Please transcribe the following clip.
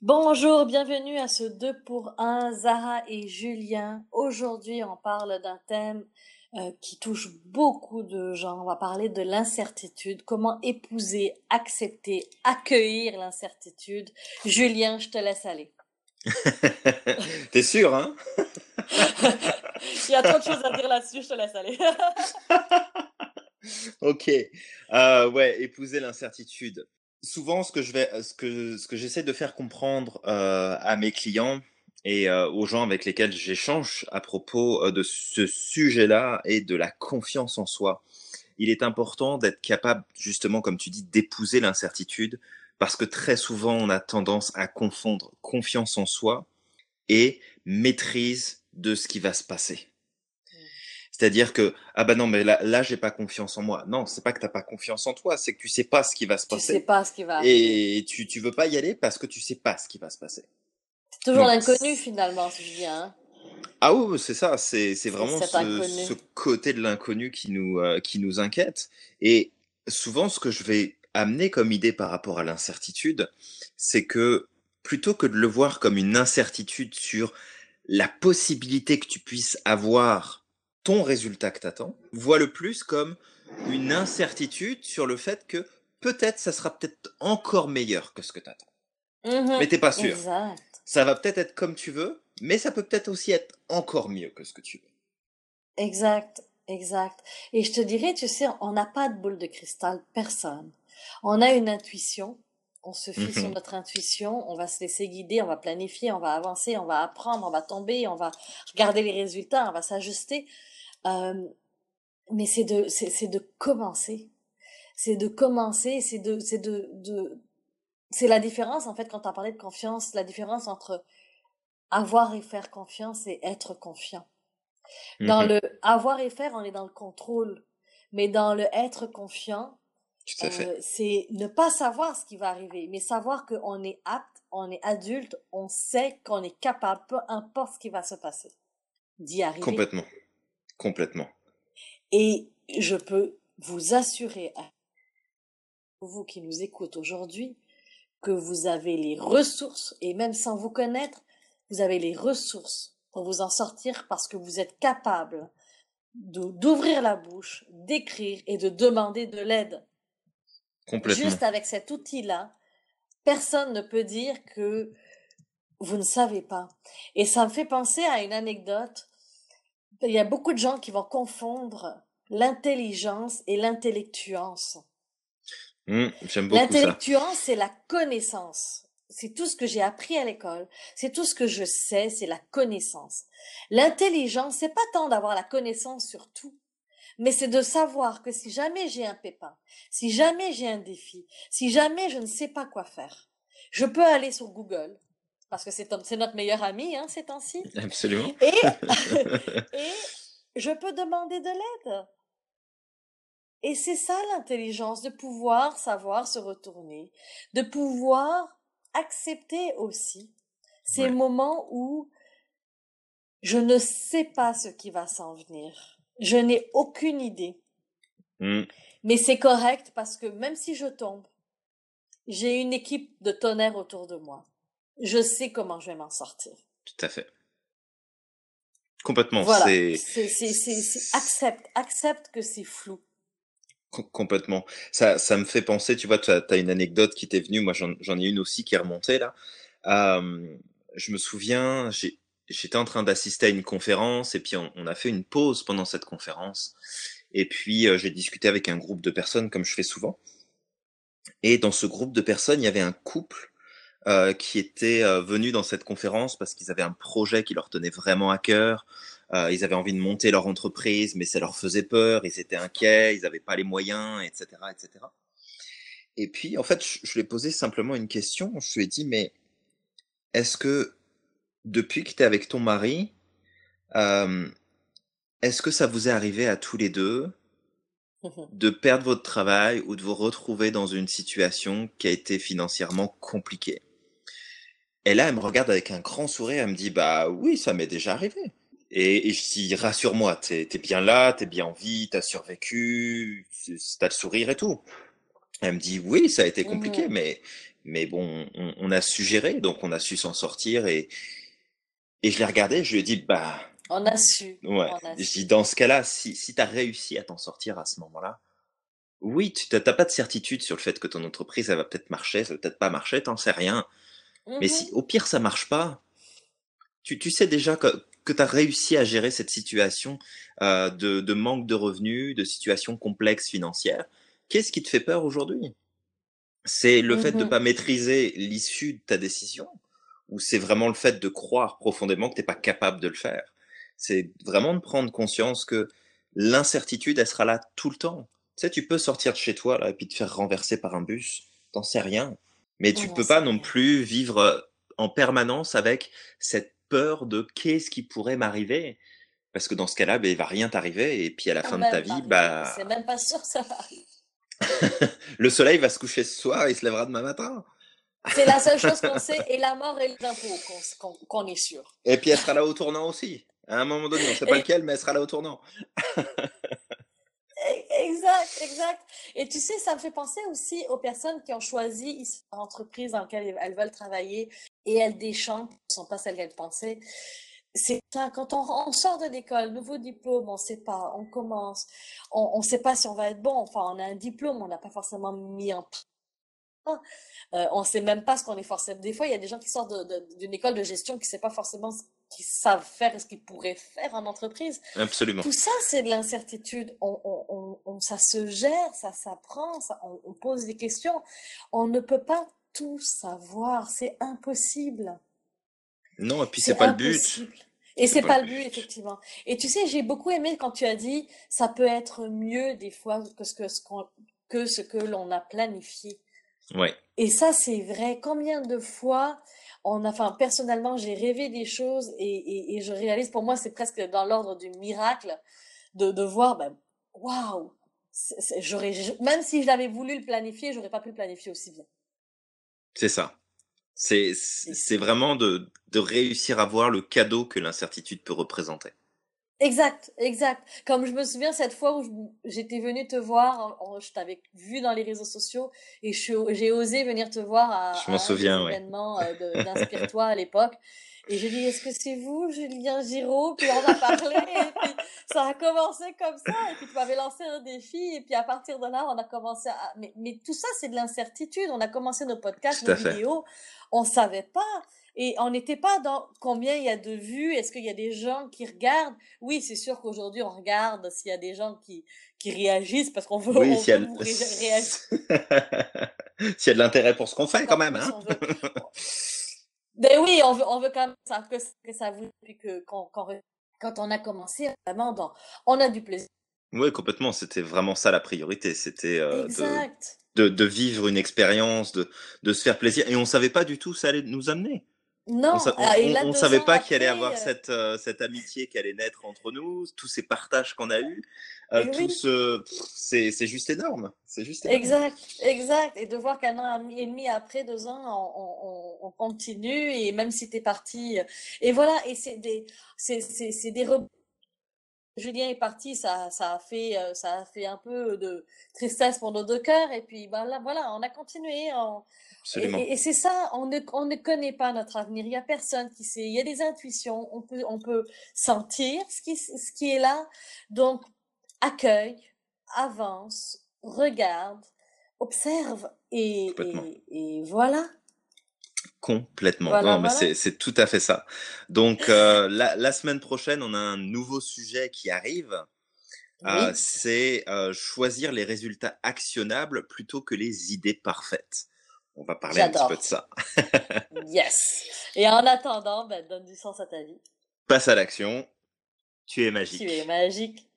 Bonjour, bienvenue à ce 2 pour 1, Zara et Julien. Aujourd'hui, on parle d'un thème euh, qui touche beaucoup de gens. On va parler de l'incertitude, comment épouser, accepter, accueillir l'incertitude. Julien, je te laisse aller. T'es sûr, hein? Il y a trop de choses à dire là-dessus, je te laisse aller. ok. Euh, ouais, épouser l'incertitude souvent, ce que je vais, ce que, j'essaie de faire comprendre euh, à mes clients et euh, aux gens avec lesquels j'échange à propos euh, de ce sujet-là et de la confiance en soi, il est important d'être capable, justement, comme tu dis, d'épouser l'incertitude, parce que très souvent, on a tendance à confondre confiance en soi et maîtrise de ce qui va se passer. C'est-à-dire que ah bah non mais là là j'ai pas confiance en moi. Non, c'est pas que t'as pas confiance en toi, c'est que tu sais pas ce qui va se passer. Tu sais pas ce qui va. Et tu tu veux pas y aller parce que tu sais pas ce qui va se passer. C'est toujours l'inconnu finalement, si je viens. Hein. Ah oui, c'est ça, c'est c'est vraiment ce, ce, côté de l'inconnu qui nous euh, qui nous inquiète. Et souvent, ce que je vais amener comme idée par rapport à l'incertitude, c'est que plutôt que de le voir comme une incertitude sur la possibilité que tu puisses avoir ton résultat que t'attends, vois le plus comme une incertitude sur le fait que peut-être ça sera peut-être encore meilleur que ce que t'attends. Mmh mais t'es pas sûr. Ça va peut-être être comme tu veux, mais ça peut peut-être aussi être encore mieux que ce que tu veux. Exact, exact. Et je te dirais, tu sais, on n'a pas de boule de cristal, personne. On a une intuition, on se fie sur mmh notre intuition, on va se laisser guider, on va planifier, on va avancer, on va apprendre, on va tomber, on va regarder les résultats, on va s'ajuster. Euh, mais c'est de, c'est de commencer. C'est de commencer, c'est de, c'est de, de, c'est la différence, en fait, quand as parlé de confiance, la différence entre avoir et faire confiance et être confiant. Dans mmh le avoir et faire, on est dans le contrôle. Mais dans le être confiant, euh, c'est ne pas savoir ce qui va arriver, mais savoir qu'on est apte, on est adulte, on sait qu'on est capable, peu importe ce qui va se passer, d'y arriver. Complètement. Complètement. Et je peux vous assurer, à vous qui nous écoutez aujourd'hui, que vous avez les ressources, et même sans vous connaître, vous avez les ressources pour vous en sortir parce que vous êtes capable d'ouvrir la bouche, d'écrire et de demander de l'aide. Juste avec cet outil-là, personne ne peut dire que vous ne savez pas. Et ça me fait penser à une anecdote il y a beaucoup de gens qui vont confondre l'intelligence et l'intellectuance. Mmh, j'aime beaucoup L'intellectuance, c'est la connaissance. C'est tout ce que j'ai appris à l'école. C'est tout ce que je sais, c'est la connaissance. L'intelligence, c'est pas tant d'avoir la connaissance sur tout, mais c'est de savoir que si jamais j'ai un pépin, si jamais j'ai un défi, si jamais je ne sais pas quoi faire, je peux aller sur Google, parce que c'est notre meilleur ami hein, ces temps-ci. Absolument. Et, et je peux demander de l'aide. Et c'est ça l'intelligence, de pouvoir savoir se retourner, de pouvoir accepter aussi ces moments où je ne sais pas ce qui va s'en venir. Je n'ai aucune idée. Mmh. Mais c'est correct parce que même si je tombe, j'ai une équipe de tonnerre autour de moi je sais comment je vais m'en sortir. Tout à fait. Complètement. Voilà. C'est, accepte, accepte que c'est flou. complètement. Ça, ça me fait penser, tu vois, tu as, une anecdote qui t'est venue, moi j'en ai une aussi qui est remontée là. Euh, je me souviens, j'étais en train d'assister à une conférence et puis on, a fait une pause pendant cette conférence. Et puis euh, j'ai discuté avec un groupe de personnes comme je fais souvent. Et dans ce groupe de personnes, il y avait un couple euh, qui étaient euh, venus dans cette conférence parce qu'ils avaient un projet qui leur tenait vraiment à cœur. Euh, ils avaient envie de monter leur entreprise, mais ça leur faisait peur, ils étaient inquiets, ils n'avaient pas les moyens, etc., etc. Et puis, en fait, je lui ai posé simplement une question. Je lui ai dit, mais est-ce que depuis que tu es avec ton mari, euh, est-ce que ça vous est arrivé à tous les deux de perdre votre travail ou de vous retrouver dans une situation qui a été financièrement compliquée? Et là, elle me regarde avec un grand sourire, elle me dit, bah oui, ça m'est déjà arrivé. Et, je dis, rassure-moi, t'es es bien là, t'es bien en vie, t'as survécu, t'as le sourire et tout. Elle me dit, oui, ça a été compliqué, mmh. mais, Mais bon, on, on a su gérer, donc on a su s'en sortir et, et je l'ai regardé, je lui ai dit, bah. On a su. Ouais. Je dis, dans ce cas-là, si, si tu as réussi à t'en sortir à ce moment-là, oui, tu n'as pas de certitude sur le fait que ton entreprise, elle va peut-être marcher, ça va peut-être pas marcher, t'en sais rien. Mais si, mm-hmm. au pire, ça marche pas, tu, tu sais déjà que, que tu as réussi à gérer cette situation euh, de, de manque de revenus, de situation complexe financière. Qu'est-ce qui te fait peur aujourd'hui? C'est le fait de ne mm-hmm. pas maîtriser l'issue de ta décision? Ou c'est vraiment le fait de croire profondément que tu n'es pas capable de le faire C'est vraiment de prendre conscience que l'incertitude, elle sera là tout le temps. Tu sais, tu peux sortir de chez toi là, et puis te faire renverser par un bus, t'en sais rien. Mais tu peux pas non plus vivre euh, en permanence avec cette peur de qu'est-ce qui pourrait m'arriver. Parce que dans ce cas-là, ben, il va rien t'arriver. Et puis à la fin de ta vie, bah. C'est même pas sûr que ça va le soleil va se coucher ce soir et il se lèvera demain matin. C'est la seule chose qu'on sait, et la mort et l'impôt qu'on est sûr. Et puis elle sera là au tournant aussi. À un moment donné, on ne sait pas lequel, mais elle sera là au tournant. exact, exact. Et tu sais, ça me fait penser aussi aux personnes qui ont choisi l'entreprise dans laquelle elles veulent travailler et elles déchantent, ne sont pas celles qu'elles pensaient. C'est ça, quand on, sort de l'école, nouveau diplôme, on ne sait pas, on commence, on ne sait pas si on va être bon. Enfin, on a un diplôme, on n'a pas forcément mis en euh, on ne sait même pas ce qu'on est forcément. Des fois, il y a des gens qui sortent d'une école de gestion qui ne savent pas forcément ce qu'ils savent faire et ce qu'ils pourraient faire en entreprise. Absolument. Tout ça, c'est de l'incertitude. On, ça se gère, ça s'apprend, on, pose des questions. On ne peut pas tout savoir. C'est impossible. Non, et puis c'est pas le but. Et c'est pas, pas le but, effectivement. Et tu sais, j'ai beaucoup aimé quand tu as dit, ça peut être mieux des fois que ce que, que, ce que l'on a planifié. Ouais. Et ça, c'est vrai. Combien de fois, on a, enfin, personnellement, j'ai rêvé des choses et, et, je réalise, pour moi, c'est presque dans l'ordre du miracle de, de voir, ben, waouh! J'aurais, même si je l'avais voulu le planifier, j'aurais pas pu le planifier aussi bien. C'est ça. C'est, c'est vraiment de, de réussir à voir le cadeau que l'incertitude peut représenter. Exact, exact. Comme je me souviens cette fois où j'étais venue te voir, je t'avais vu dans les réseaux sociaux et j'ai osé venir te voir à, m'en souviens, un événement euh, d'Inspire-toi à l'époque. Et j'ai dit, est-ce que c'est vous, Julien Giraud? Puis on a parlé, et puis ça a commencé comme ça, et puis tu m'avais lancé un défi, et puis à partir de là, on a commencé à... Mais, mais tout ça, c'est de l'incertitude. On a commencé nos podcasts, nos vidéos, on savait pas. Et on n'était pas dans combien il y a de vues, est-ce qu'il y a des gens qui regardent? Oui, c'est sûr qu'aujourd'hui, on regarde s'il y a des gens qui, qui réagissent parce qu'on veut, oui, s'il y, a... s'il y a de l'intérêt pour ce qu'on fait quand même. Hein? ben oui, on veut, on veut quand même que, que ça vous... Puis que quand, quand, on a commencé, vraiment, dans, on a du plaisir. Oui, complètement. C'était vraiment ça la priorité. C'était euh, de, de, vivre une expérience, de, de se faire plaisir. Et on ne savait pas du tout où ça allait nous amener. Non, on ne savait pas qu'il allait avoir euh cette, euh, cette amitié qui allait naître entre nous, tous ces partages qu'on a eus. Euh, tout ce... c'est juste énorme. C'est juste Exact, exact. Et de voir qu'un an et demi après, deux ans, on, on, continue et même si tu es parti. Et voilà, et c'est des, c'est, des Julien est parti, ça, ça, a fait, ça a fait un peu de tristesse pour nos deux cœurs. Et puis ben là, voilà, on a continué. On, et, c'est ça, on ne, on ne connaît pas notre avenir. Il n'y a personne qui sait. Il y a des intuitions. On peut, on peut sentir ce qui, ce qui est là. Donc, accueille, avance, regarde, observe et, et, voilà. Complètement. non, mais c'est tout à fait ça. Donc, euh, la, la, semaine prochaine, on a un nouveau sujet qui arrive. Euh, c'est euh, choisir les résultats actionnables plutôt que les idées parfaites. On va parler un petit peu de ça. yes. Et en attendant, ben, donne du sens à ta vie. Passe à l'action. Tu es magique. Tu es magique.